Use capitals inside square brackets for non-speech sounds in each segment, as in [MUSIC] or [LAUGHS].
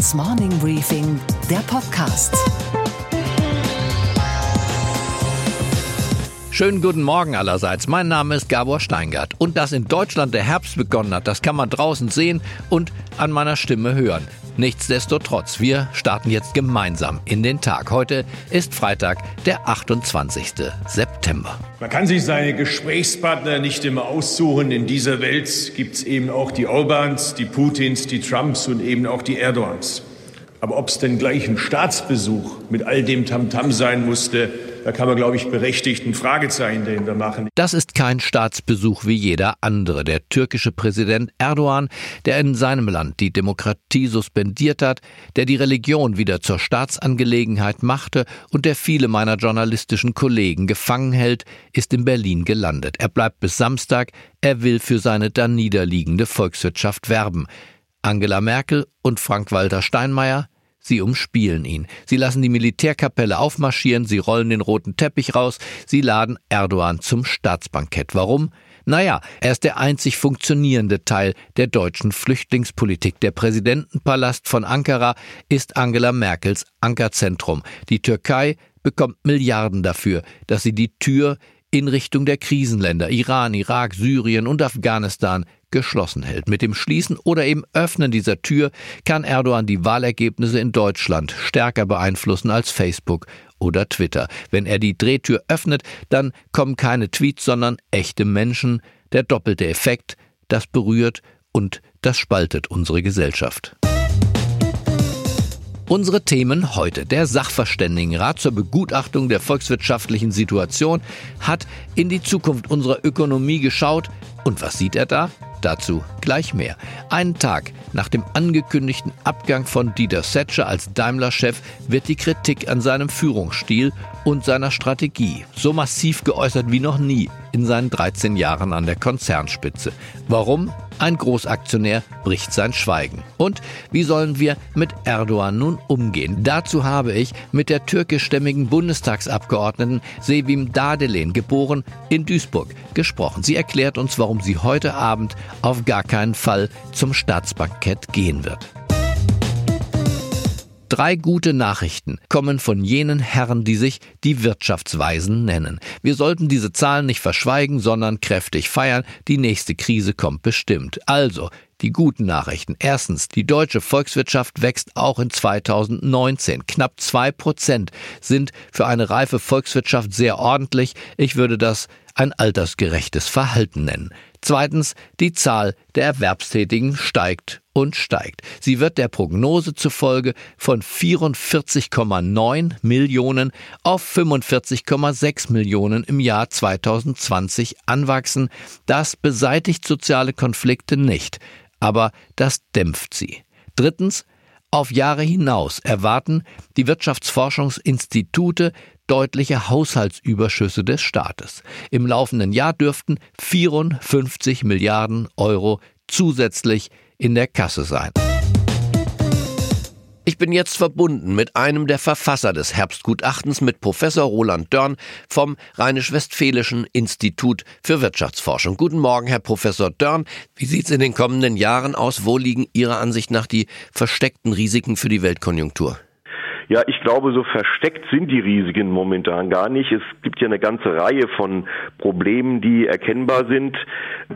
Handelsblatts Morning Briefing, der Podcast. Schönen guten Morgen allerseits. Mein Name ist Gabor Steingart. Und dass in Deutschland der Herbst begonnen hat, das kann man draußen sehen und an meiner Stimme hören. Nichtsdestotrotz, wir starten jetzt gemeinsam in den Tag. Heute ist Freitag, der 28. September. Man kann sich seine Gesprächspartner nicht immer aussuchen. In dieser Welt gibt es eben auch die Orbans, die Putins, die Trumps und eben auch die Erdogans. Aber ob es denn gleich ein Staatsbesuch mit all dem Tamtam sein musste, da kann man, glaube ich, berechtigt ein Fragezeichen dahinter machen. Das ist kein Staatsbesuch wie jeder andere. Der türkische Präsident Erdogan, der in seinem Land die Demokratie suspendiert hat, der die Religion wieder zur Staatsangelegenheit machte und der viele meiner journalistischen Kollegen gefangen hält, ist in Berlin gelandet. Er bleibt bis Samstag. Er will für seine da niederliegende Volkswirtschaft werben. Angela Merkel und Frank-Walter Steinmeier Sie umspielen ihn. Sie lassen die Militärkapelle aufmarschieren, sie rollen den roten Teppich raus, sie laden Erdogan zum Staatsbankett. Warum? Naja, er ist der einzig funktionierende Teil der deutschen Flüchtlingspolitik. Der Präsidentenpalast von Ankara ist Angela Merkels Ankerzentrum. Die Türkei bekommt Milliarden dafür, dass sie die Tür in Richtung der Krisenländer Iran, Irak, Syrien und Afghanistan geschlossen hält. Mit dem Schließen oder eben Öffnen dieser Tür kann Erdogan die Wahlergebnisse in Deutschland stärker beeinflussen als Facebook oder Twitter. Wenn er die Drehtür öffnet, dann kommen keine Tweets, sondern echte Menschen. Der doppelte Effekt, das berührt und das spaltet unsere Gesellschaft. Unsere Themen heute. Der Sachverständigenrat zur Begutachtung der volkswirtschaftlichen Situation hat in die Zukunft unserer Ökonomie geschaut. Und was sieht er da? Dazu gleich mehr. Einen Tag nach dem angekündigten Abgang von Dieter Setscher als Daimler-Chef wird die Kritik an seinem Führungsstil und seiner Strategie so massiv geäußert wie noch nie in seinen 13 Jahren an der Konzernspitze. Warum? Ein Großaktionär bricht sein Schweigen. Und wie sollen wir mit Erdogan nun umgehen? Dazu habe ich mit der türkischstämmigen Bundestagsabgeordneten Sevim Dadelen, geboren in Duisburg, gesprochen. Sie erklärt uns, warum sie heute Abend auf gar keinen Fall zum Staatsbankett gehen wird. Drei gute Nachrichten kommen von jenen Herren, die sich die Wirtschaftsweisen nennen. Wir sollten diese Zahlen nicht verschweigen, sondern kräftig feiern. Die nächste Krise kommt bestimmt. Also, die guten Nachrichten. Erstens, die deutsche Volkswirtschaft wächst auch in 2019. Knapp zwei Prozent sind für eine reife Volkswirtschaft sehr ordentlich. Ich würde das ein altersgerechtes Verhalten nennen. Zweitens, die Zahl der Erwerbstätigen steigt und steigt. Sie wird der Prognose zufolge von 44,9 Millionen auf 45,6 Millionen im Jahr 2020 anwachsen. Das beseitigt soziale Konflikte nicht, aber das dämpft sie. Drittens, auf Jahre hinaus erwarten die Wirtschaftsforschungsinstitute deutliche Haushaltsüberschüsse des Staates. Im laufenden Jahr dürften 54 Milliarden Euro zusätzlich in der Kasse sein. Ich bin jetzt verbunden mit einem der Verfasser des Herbstgutachtens, mit Professor Roland Dörn vom Rheinisch-Westfälischen Institut für Wirtschaftsforschung. Guten Morgen, Herr Professor Dörn. Wie sieht es in den kommenden Jahren aus? Wo liegen Ihrer Ansicht nach die versteckten Risiken für die Weltkonjunktur? Ja, ich glaube, so versteckt sind die Risiken momentan gar nicht. Es gibt ja eine ganze Reihe von Problemen, die erkennbar sind.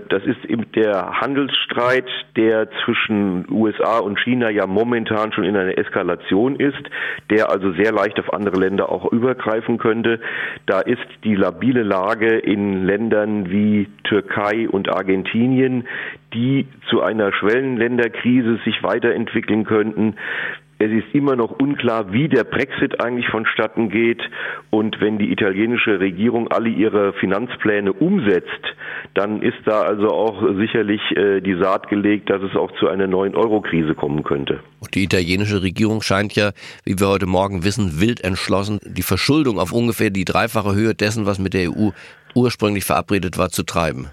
Das ist eben der Handelsstreit, der zwischen USA und China ja momentan schon in einer Eskalation ist, der also sehr leicht auf andere Länder auch übergreifen könnte. Da ist die labile Lage in Ländern wie Türkei und Argentinien, die zu einer Schwellenländerkrise sich weiterentwickeln könnten. Es ist immer noch unklar, wie der Brexit eigentlich vonstatten geht. Und wenn die italienische Regierung alle ihre Finanzpläne umsetzt, dann ist da also auch sicherlich äh, die Saat gelegt, dass es auch zu einer neuen Euro-Krise kommen könnte. Und die italienische Regierung scheint ja, wie wir heute Morgen wissen, wild entschlossen, die Verschuldung auf ungefähr die dreifache Höhe dessen, was mit der EU ursprünglich verabredet war, zu treiben.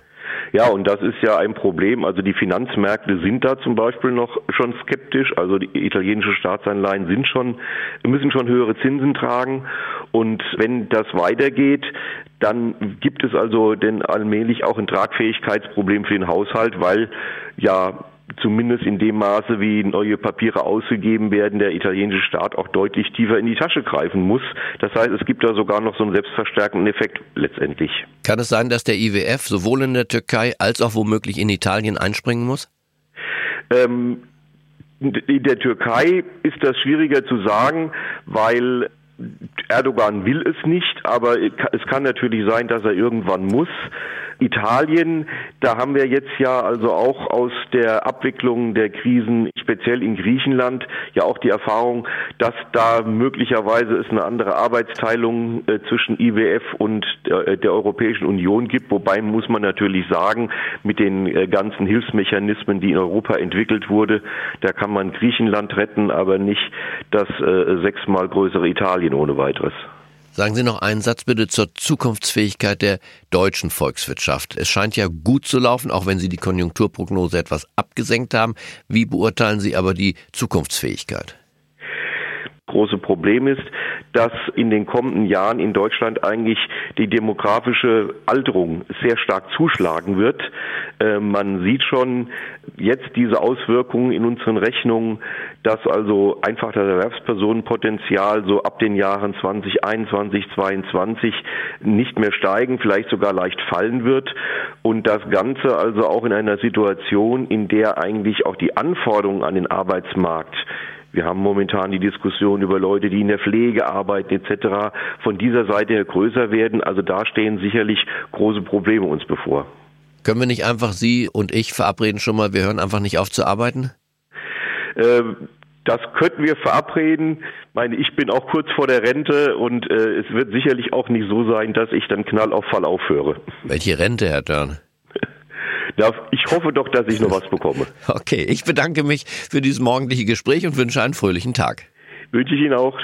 Ja, und das ist ja ein Problem. Also die Finanzmärkte sind da zum Beispiel noch schon skeptisch. Also die italienische Staatsanleihen sind schon, müssen schon höhere Zinsen tragen. Und wenn das weitergeht, dann gibt es also denn allmählich auch ein Tragfähigkeitsproblem für den Haushalt, weil ja zumindest in dem Maße, wie neue Papiere ausgegeben werden, der italienische Staat auch deutlich tiefer in die Tasche greifen muss. Das heißt, es gibt da sogar noch so einen selbstverstärkenden Effekt letztendlich. Kann es sein, dass der IWF sowohl in der Türkei als auch womöglich in Italien einspringen muss? Ähm, in der Türkei ist das schwieriger zu sagen, weil Erdogan will es nicht, aber es kann natürlich sein, dass er irgendwann muss. Italien, da haben wir jetzt ja also auch aus der Abwicklung der Krisen, speziell in Griechenland, ja auch die Erfahrung, dass da möglicherweise es eine andere Arbeitsteilung äh, zwischen IWF und der, äh, der, Europäischen Union gibt. Wobei muss man natürlich sagen, mit den äh, ganzen Hilfsmechanismen, die in Europa entwickelt wurde, da kann man Griechenland retten, aber nicht das sechsmal größere Italien ohne weiteres. Sagen Sie noch einen Satz bitte zur Zukunftsfähigkeit der deutschen Volkswirtschaft. Es scheint ja gut zu laufen, auch wenn Sie die Konjunkturprognose etwas abgesenkt haben. Wie beurteilen Sie aber die Zukunftsfähigkeit? Große Problem ist, dass in den kommenden Jahren in Deutschland eigentlich die demografische Alterung sehr stark zuschlagen wird. Äh, man sieht schon jetzt diese Auswirkungen in unseren Rechnungen, dass also einfach das Erwerbspersonenpotenzial so ab den Jahren 2021, 2022 nicht mehr steigen, vielleicht sogar leicht fallen wird und das Ganze also auch in einer Situation, in der eigentlich auch die Anforderungen an den Arbeitsmarkt wir haben momentan die Diskussion über Leute, die in der Pflege arbeiten etc. von dieser Seite her größer werden. Also da stehen sicherlich große Probleme uns bevor. Können wir nicht einfach Sie und ich verabreden schon mal, wir hören einfach nicht auf zu arbeiten? Ähm, das könnten wir verabreden. Ich meine, ich bin auch kurz vor der Rente und äh, es wird sicherlich auch nicht so sein, dass ich dann Knall auf Fall aufhöre. Welche Rente, Herr Dörn? Ich hoffe doch, dass ich noch was bekomme. Okay, ich bedanke mich für dieses morgendliche Gespräch und wünsche einen fröhlichen Tag. Wünsche ich Ihnen auch.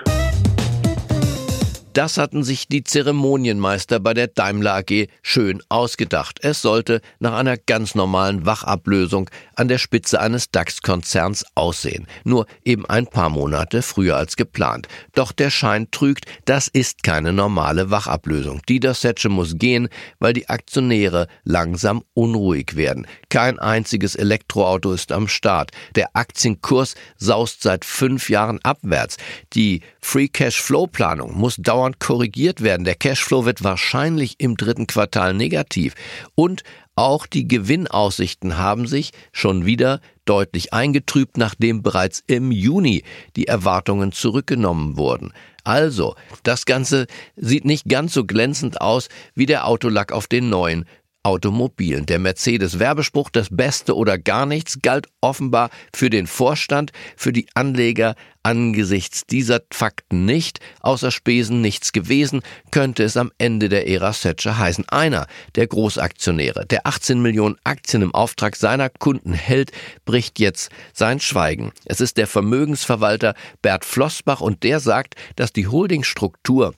Das hatten sich die Zeremonienmeister bei der Daimler AG schön ausgedacht. Es sollte nach einer ganz normalen Wachablösung an der Spitze eines DAX-Konzerns aussehen. Nur eben ein paar Monate früher als geplant. Doch der Schein trügt, das ist keine normale Wachablösung. Die Setsche muss gehen, weil die Aktionäre langsam unruhig werden. Kein einziges Elektroauto ist am Start. Der Aktienkurs saust seit fünf Jahren abwärts. Die Free Cash Flow Planung muss dauernd dauernd korrigiert werden. Der Cashflow wird wahrscheinlich im dritten Quartal negativ. Und auch die Gewinnaussichten haben sich schon wieder deutlich eingetrübt, nachdem bereits im Juni die Erwartungen zurückgenommen wurden. Also, das Ganze sieht nicht ganz so glänzend aus wie der Autolack auf den neuen Automobilen. Der Mercedes-Werbespruch, das Beste oder gar nichts, galt offenbar für den Vorstand, für die Anleger angesichts dieser Fakten nicht. Außer Spesen nichts gewesen, könnte es am Ende der Ära Thatcher heißen. Einer der Großaktionäre, der 18 Millionen Aktien im Auftrag seiner Kunden hält, bricht jetzt sein Schweigen. Es ist der Vermögensverwalter Bert Flossbach und der sagt, dass die Holdingstruktur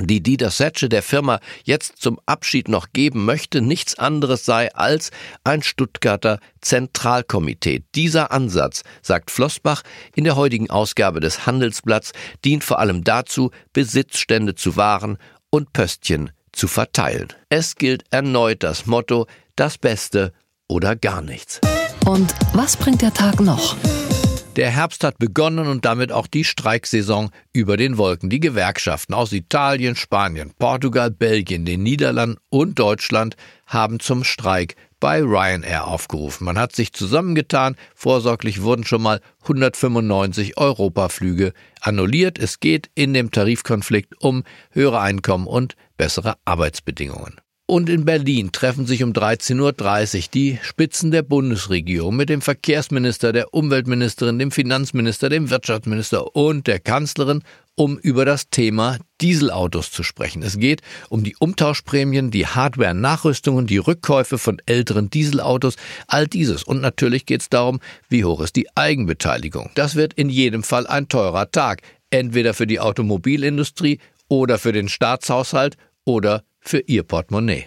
die Dieter Setsche der Firma jetzt zum Abschied noch geben möchte, nichts anderes sei als ein Stuttgarter Zentralkomitee. Dieser Ansatz, sagt Flossbach in der heutigen Ausgabe des Handelsblatts, dient vor allem dazu, Besitzstände zu wahren und Pöstchen zu verteilen. Es gilt erneut das Motto, das Beste oder gar nichts. Und was bringt der Tag noch? Der Herbst hat begonnen und damit auch die Streiksaison über den Wolken. Die Gewerkschaften aus Italien, Spanien, Portugal, Belgien, den Niederlanden und Deutschland haben zum Streik bei Ryanair aufgerufen. Man hat sich zusammengetan. Vorsorglich wurden schon mal 195 Europaflüge annulliert. Es geht in dem Tarifkonflikt um höhere Einkommen und bessere Arbeitsbedingungen. Und in Berlin treffen sich um 13.30 Uhr die Spitzen der Bundesregierung mit dem Verkehrsminister, der Umweltministerin, dem Finanzminister, dem Wirtschaftsminister und der Kanzlerin, um über das Thema Dieselautos zu sprechen. Es geht um die Umtauschprämien, die Hardware-Nachrüstungen, die Rückkäufe von älteren Dieselautos, all dieses. Und natürlich geht es darum, wie hoch ist die Eigenbeteiligung. Das wird in jedem Fall ein teurer Tag, entweder für die Automobilindustrie oder für den Staatshaushalt oder für ihr Portemonnaie.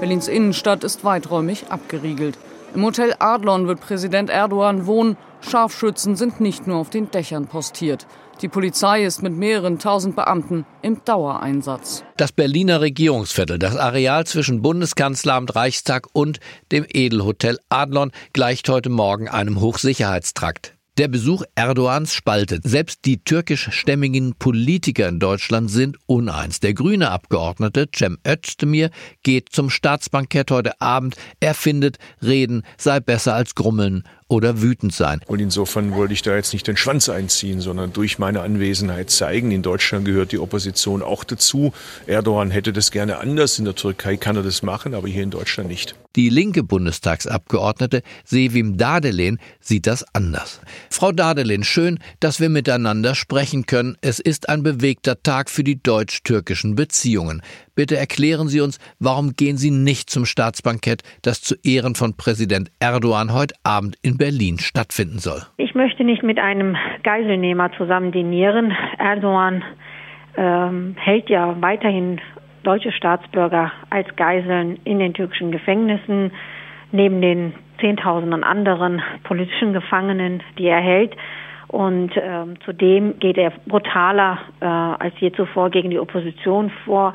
Berlins Innenstadt ist weiträumig abgeriegelt. Im Hotel Adlon wird Präsident Erdogan wohnen. Scharfschützen sind nicht nur auf den Dächern postiert. Die Polizei ist mit mehreren tausend Beamten im Dauereinsatz. Das Berliner Regierungsviertel, das Areal zwischen Bundeskanzleramt, Reichstag und dem Edelhotel Adlon, gleicht heute Morgen einem Hochsicherheitstrakt. Der Besuch Erdogans spaltet. Selbst die türkischstämmigen Politiker in Deutschland sind uneins. Der grüne Abgeordnete Cem Özdemir geht zum Staatsbankett heute Abend. Er findet, Reden sei besser als Grummeln oder wütend sein. Und insofern wollte ich da jetzt nicht den Schwanz einziehen, sondern durch meine Anwesenheit zeigen. In Deutschland gehört die Opposition auch dazu. Erdogan hätte das gerne anders. In der Türkei kann er das machen, aber hier in Deutschland nicht. Die linke Bundestagsabgeordnete Sevim Dadelen sieht das anders. Frau Dadelen, schön, dass wir miteinander sprechen können. Es ist ein bewegter Tag für die deutsch-türkischen Beziehungen. Bitte erklären Sie uns, warum gehen Sie nicht zum Staatsbankett, das zu Ehren von Präsident Erdogan heute Abend in Berlin stattfinden soll? Ich möchte nicht mit einem Geiselnehmer zusammen dinieren. Erdogan ähm, hält ja weiterhin deutsche Staatsbürger als Geiseln in den türkischen Gefängnissen, neben den Zehntausenden anderen politischen Gefangenen, die er hält. Und ähm, zudem geht er brutaler äh, als je zuvor gegen die Opposition vor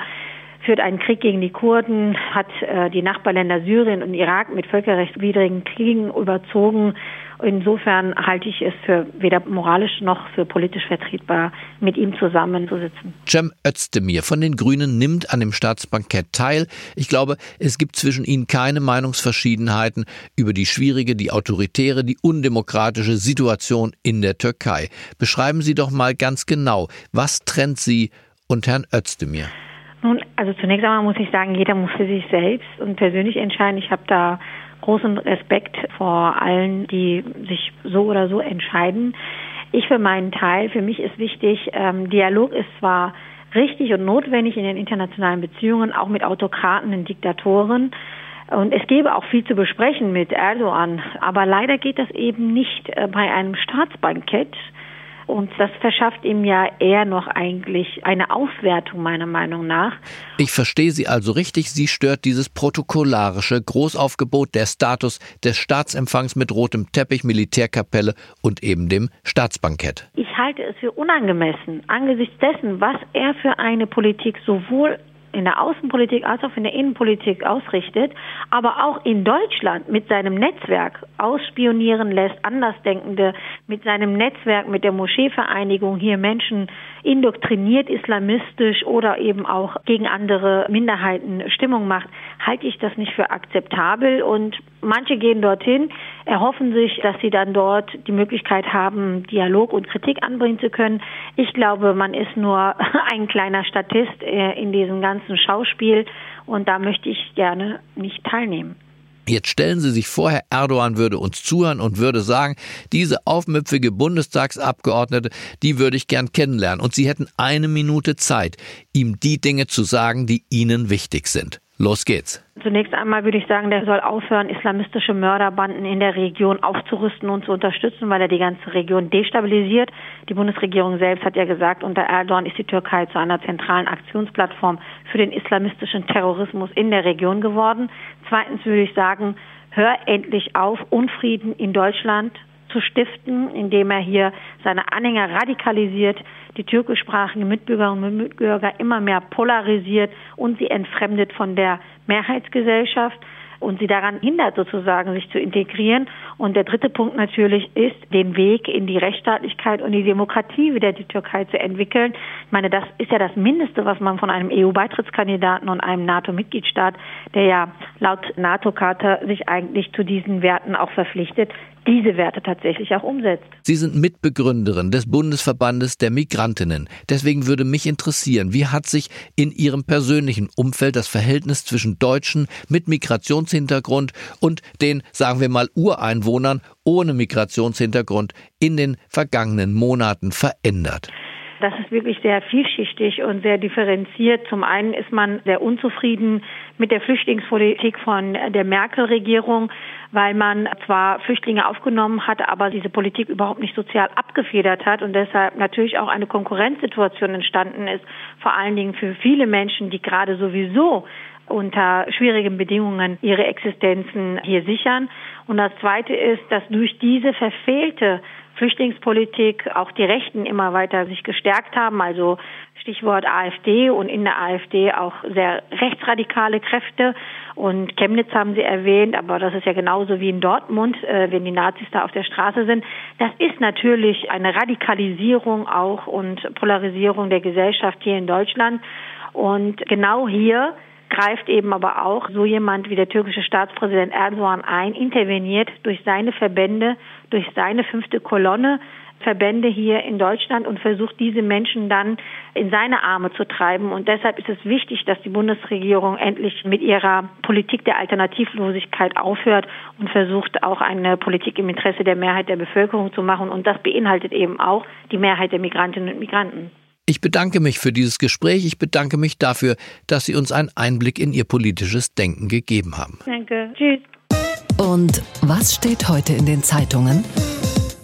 führt einen Krieg gegen die Kurden, hat äh, die Nachbarländer Syrien und Irak mit völkerrechtswidrigen Kriegen überzogen. Insofern halte ich es für weder moralisch noch für politisch vertretbar, mit ihm zusammenzusitzen. Cem Özdemir von den Grünen nimmt an dem Staatsbankett teil. Ich glaube, es gibt zwischen ihnen keine Meinungsverschiedenheiten über die schwierige, die autoritäre, die undemokratische Situation in der Türkei. Beschreiben Sie doch mal ganz genau, was trennt Sie und Herrn Özdemir? Nun, also zunächst einmal muss ich sagen, jeder muss für sich selbst und persönlich entscheiden. Ich habe da großen Respekt vor allen, die sich so oder so entscheiden. Ich für meinen Teil, für mich ist wichtig, ähm, Dialog ist zwar richtig und notwendig in den internationalen Beziehungen, auch mit Autokraten und Diktatoren. Und es gäbe auch viel zu besprechen mit Erdogan. Aber leider geht das eben nicht äh, bei einem Staatsbankett, und das verschafft ihm ja eher noch eigentlich eine Auswertung meiner Meinung nach. Ich verstehe Sie also richtig. Sie stört dieses protokollarische Großaufgebot, der Status des Staatsempfangs mit rotem Teppich, Militärkapelle und eben dem Staatsbankett. Ich halte es für unangemessen angesichts dessen, was er für eine Politik sowohl in der Außenpolitik als auch in der Innenpolitik ausrichtet, aber auch in Deutschland mit seinem Netzwerk ausspionieren lässt, Andersdenkende, mit seinem Netzwerk, mit der Moscheevereinigung hier Menschen indoktriniert islamistisch oder eben auch gegen andere Minderheiten Stimmung macht, halte ich das nicht für akzeptabel und manche gehen dorthin, erhoffen sich, dass sie dann dort die Möglichkeit haben, Dialog und Kritik anbringen zu können. Ich glaube, man ist nur [LAUGHS] ein kleiner Statist äh, in diesem ganzen Schauspiel und da möchte ich gerne nicht teilnehmen. Jetzt stellen Sie sich vor, Herr Erdogan würde uns zuhören und würde sagen, diese aufmüpfige Bundestagsabgeordnete, die würde ich gern kennenlernen. Und Sie hätten eine Minute Zeit, ihm die Dinge zu sagen, die Ihnen wichtig sind. Los geht's. Zunächst einmal würde ich sagen, der soll aufhören, islamistische Mörderbanden in der Region aufzurüsten und zu unterstützen, weil er die ganze Region destabilisiert. Die Bundesregierung selbst hat ja gesagt, unter Erdogan ist die Türkei zu einer zentralen Aktionsplattform für den islamistischen Terrorismus in der Region geworden. Zweitens würde ich sagen, hör endlich auf, Unfrieden in Deutschland zu stiften, indem er hier seine Anhänger radikalisiert, die türkischsprachigen Mitbürgerinnen und Mitbürger immer mehr polarisiert und sie entfremdet von der Mehrheitsgesellschaft und sie daran hindert sozusagen, sich zu integrieren. Und der dritte Punkt natürlich ist, den Weg in die Rechtsstaatlichkeit und die Demokratie wieder die Türkei zu entwickeln. Ich meine, das ist ja das Mindeste, was man von einem EU-Beitrittskandidaten und einem NATO-Mitgliedstaat, der ja laut NATO-Charta sich eigentlich zu diesen Werten auch verpflichtet, diese Werte tatsächlich auch umsetzt. Sie sind Mitbegründerin des Bundesverbandes der Migrantinnen. Deswegen würde mich interessieren, wie hat sich in Ihrem persönlichen Umfeld das Verhältnis zwischen Deutschen mit Migrationshintergrund und den, sagen wir mal, Ureinwohnern ohne Migrationshintergrund in den vergangenen Monaten verändert? Das ist wirklich sehr vielschichtig und sehr differenziert. Zum einen ist man sehr unzufrieden mit der Flüchtlingspolitik von der Merkel-Regierung, weil man zwar Flüchtlinge aufgenommen hat, aber diese Politik überhaupt nicht sozial abgefedert hat und deshalb natürlich auch eine Konkurrenzsituation entstanden ist, vor allen Dingen für viele Menschen, die gerade sowieso unter schwierigen Bedingungen ihre Existenzen hier sichern. Und das Zweite ist, dass durch diese verfehlte Flüchtlingspolitik auch die Rechten immer weiter sich gestärkt haben, also Stichwort AfD und in der AfD auch sehr rechtsradikale Kräfte. Und Chemnitz haben Sie erwähnt, aber das ist ja genauso wie in Dortmund, äh, wenn die Nazis da auf der Straße sind. Das ist natürlich eine Radikalisierung auch und Polarisierung der Gesellschaft hier in Deutschland. Und genau hier greift eben aber auch so jemand wie der türkische Staatspräsident Erdogan ein, interveniert durch seine Verbände, durch seine fünfte Kolonne, Verbände hier in Deutschland und versucht, diese Menschen dann in seine Arme zu treiben. Und deshalb ist es wichtig, dass die Bundesregierung endlich mit ihrer Politik der Alternativlosigkeit aufhört und versucht, auch eine Politik im Interesse der Mehrheit der Bevölkerung zu machen. Und das beinhaltet eben auch die Mehrheit der Migrantinnen und Migranten. Ich bedanke mich für dieses Gespräch. Ich bedanke mich dafür, dass Sie uns einen Einblick in Ihr politisches Denken gegeben haben. Danke. Tschüss. Und was steht heute in den Zeitungen?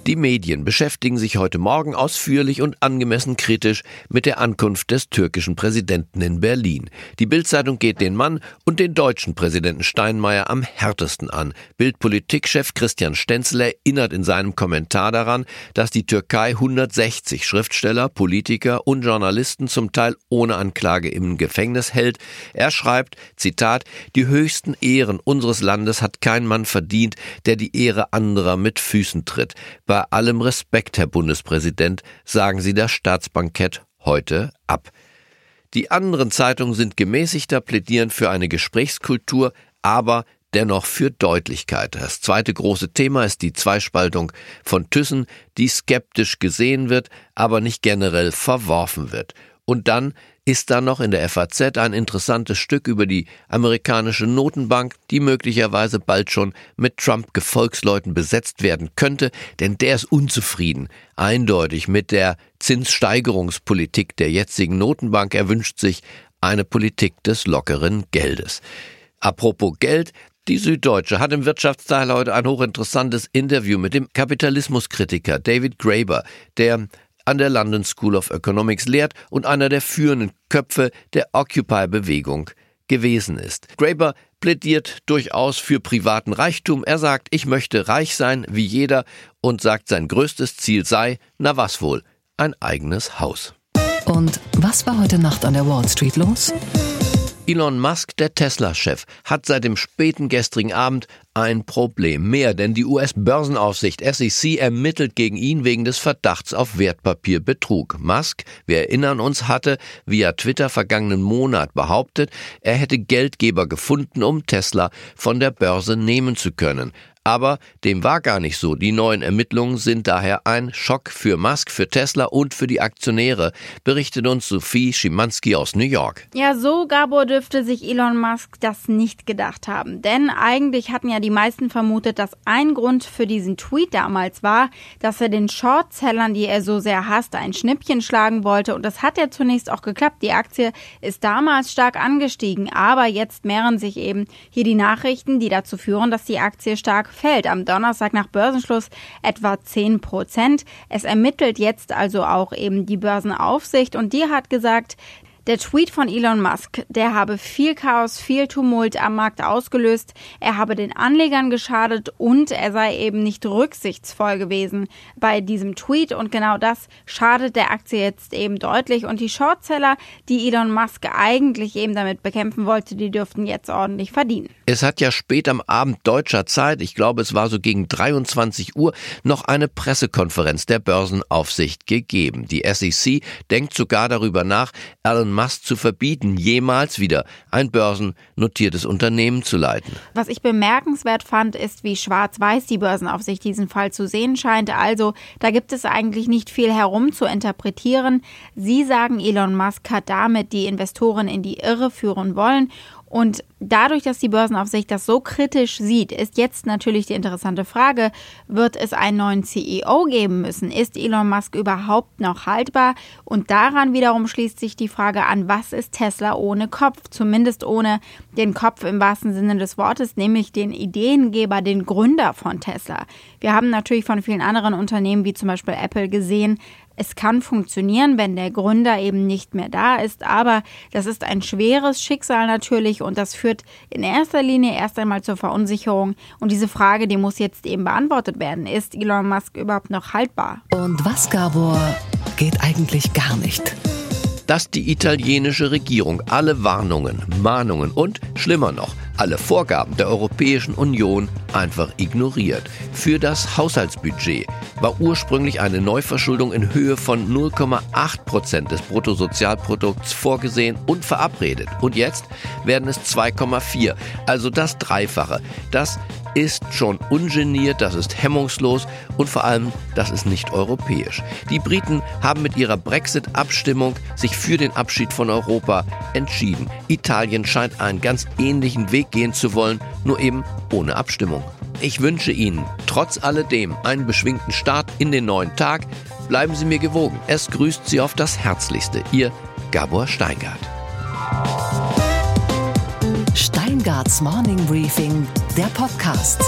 Die Medien beschäftigen sich heute Morgen ausführlich und angemessen kritisch mit der Ankunft des türkischen Präsidenten in Berlin. Die Bildzeitung geht den Mann und den deutschen Präsidenten Steinmeier am härtesten an. Bildpolitikchef Christian Stenzel erinnert in seinem Kommentar daran, dass die Türkei 160 Schriftsteller, Politiker und Journalisten zum Teil ohne Anklage im Gefängnis hält. Er schreibt, Zitat, die höchsten Ehren unseres Landes hat kein Mann verdient, der die Ehre anderer mit Füßen tritt. Bei bei allem Respekt, Herr Bundespräsident, sagen Sie das Staatsbankett heute ab. Die anderen Zeitungen sind gemäßigter, plädieren für eine Gesprächskultur, aber dennoch für Deutlichkeit. Das zweite große Thema ist die Zweispaltung von Thyssen, die skeptisch gesehen wird, aber nicht generell verworfen wird. Und dann ist da noch in der FAZ ein interessantes Stück über die amerikanische Notenbank, die möglicherweise bald schon mit Trump-Gefolgsleuten besetzt werden könnte, denn der ist unzufrieden, eindeutig mit der Zinssteigerungspolitik der jetzigen Notenbank. Er wünscht sich eine Politik des lockeren Geldes. Apropos Geld, die Süddeutsche hat im Wirtschaftsteil heute ein hochinteressantes Interview mit dem Kapitalismuskritiker David Graeber, der an der London School of Economics lehrt und einer der führenden Köpfe der Occupy-Bewegung gewesen ist. Graeber plädiert durchaus für privaten Reichtum. Er sagt, ich möchte reich sein wie jeder und sagt, sein größtes Ziel sei, na was wohl, ein eigenes Haus. Und was war heute Nacht an der Wall Street los? Elon Musk, der Tesla-Chef, hat seit dem späten gestrigen Abend ein Problem mehr, denn die US-Börsenaufsicht SEC ermittelt gegen ihn wegen des Verdachts auf Wertpapierbetrug. Musk, wir erinnern uns, hatte via Twitter vergangenen Monat behauptet, er hätte Geldgeber gefunden, um Tesla von der Börse nehmen zu können. Aber dem war gar nicht so. Die neuen Ermittlungen sind daher ein Schock für Musk, für Tesla und für die Aktionäre, berichtet uns Sophie Schimanski aus New York. Ja, so, Gabor, dürfte sich Elon Musk das nicht gedacht haben. Denn eigentlich hatten ja die meisten vermutet, dass ein Grund für diesen Tweet damals war, dass er den Shortsellern, die er so sehr hasste, ein Schnippchen schlagen wollte. Und das hat ja zunächst auch geklappt. Die Aktie ist damals stark angestiegen. Aber jetzt mehren sich eben hier die Nachrichten, die dazu führen, dass die Aktie stark fällt am Donnerstag nach Börsenschluss etwa 10 Prozent. Es ermittelt jetzt also auch eben die Börsenaufsicht und die hat gesagt, der Tweet von Elon Musk, der habe viel Chaos, viel Tumult am Markt ausgelöst. Er habe den Anlegern geschadet und er sei eben nicht rücksichtsvoll gewesen bei diesem Tweet. Und genau das schadet der Aktie jetzt eben deutlich. Und die Shortseller, die Elon Musk eigentlich eben damit bekämpfen wollte, die dürften jetzt ordentlich verdienen. Es hat ja spät am Abend deutscher Zeit, ich glaube es war so gegen 23 Uhr, noch eine Pressekonferenz der Börsenaufsicht gegeben. Die SEC denkt sogar darüber nach, Elon Musk zu verbieten, jemals wieder ein börsennotiertes Unternehmen zu leiten. Was ich bemerkenswert fand, ist, wie schwarz-weiß die Börsenaufsicht diesen Fall zu sehen scheint. Also da gibt es eigentlich nicht viel herum zu interpretieren. Sie sagen, Elon Musk hat damit die Investoren in die Irre führen wollen und dadurch, dass die Börsenaufsicht das so kritisch sieht, ist jetzt natürlich die interessante Frage, wird es einen neuen CEO geben müssen? Ist Elon Musk überhaupt noch haltbar? Und daran wiederum schließt sich die Frage an, was ist Tesla ohne Kopf? Zumindest ohne den Kopf im wahrsten Sinne des Wortes, nämlich den Ideengeber, den Gründer von Tesla. Wir haben natürlich von vielen anderen Unternehmen, wie zum Beispiel Apple, gesehen, es kann funktionieren, wenn der Gründer eben nicht mehr da ist, aber das ist ein schweres Schicksal natürlich und das führt führt in erster Linie erst einmal zur Verunsicherung. Und diese Frage, die muss jetzt eben beantwortet werden. Ist Elon Musk überhaupt noch haltbar? Und was, Gabor, geht eigentlich gar nicht? dass die italienische Regierung alle Warnungen, Mahnungen und, schlimmer noch, alle Vorgaben der Europäischen Union einfach ignoriert. Für das Haushaltsbudget war ursprünglich eine Neuverschuldung in Höhe von 0,8 Prozent des Bruttosozialprodukts vorgesehen und verabredet. Und jetzt werden es 2,4, also das Dreifache. Das ist schon ungeniert, das ist hemmungslos und vor allem, das ist nicht europäisch. Die Briten haben mit ihrer Brexit-Abstimmung sich für den Abschied von Europa entschieden. Italien scheint einen ganz ähnlichen Weg gehen zu wollen, nur eben ohne Abstimmung. Ich wünsche Ihnen trotz alledem einen beschwingten Start in den neuen Tag. Bleiben Sie mir gewogen. Es grüßt Sie auf das Herzlichste. Ihr Gabor Steingart. Steingarts Morning Briefing, der Podcast.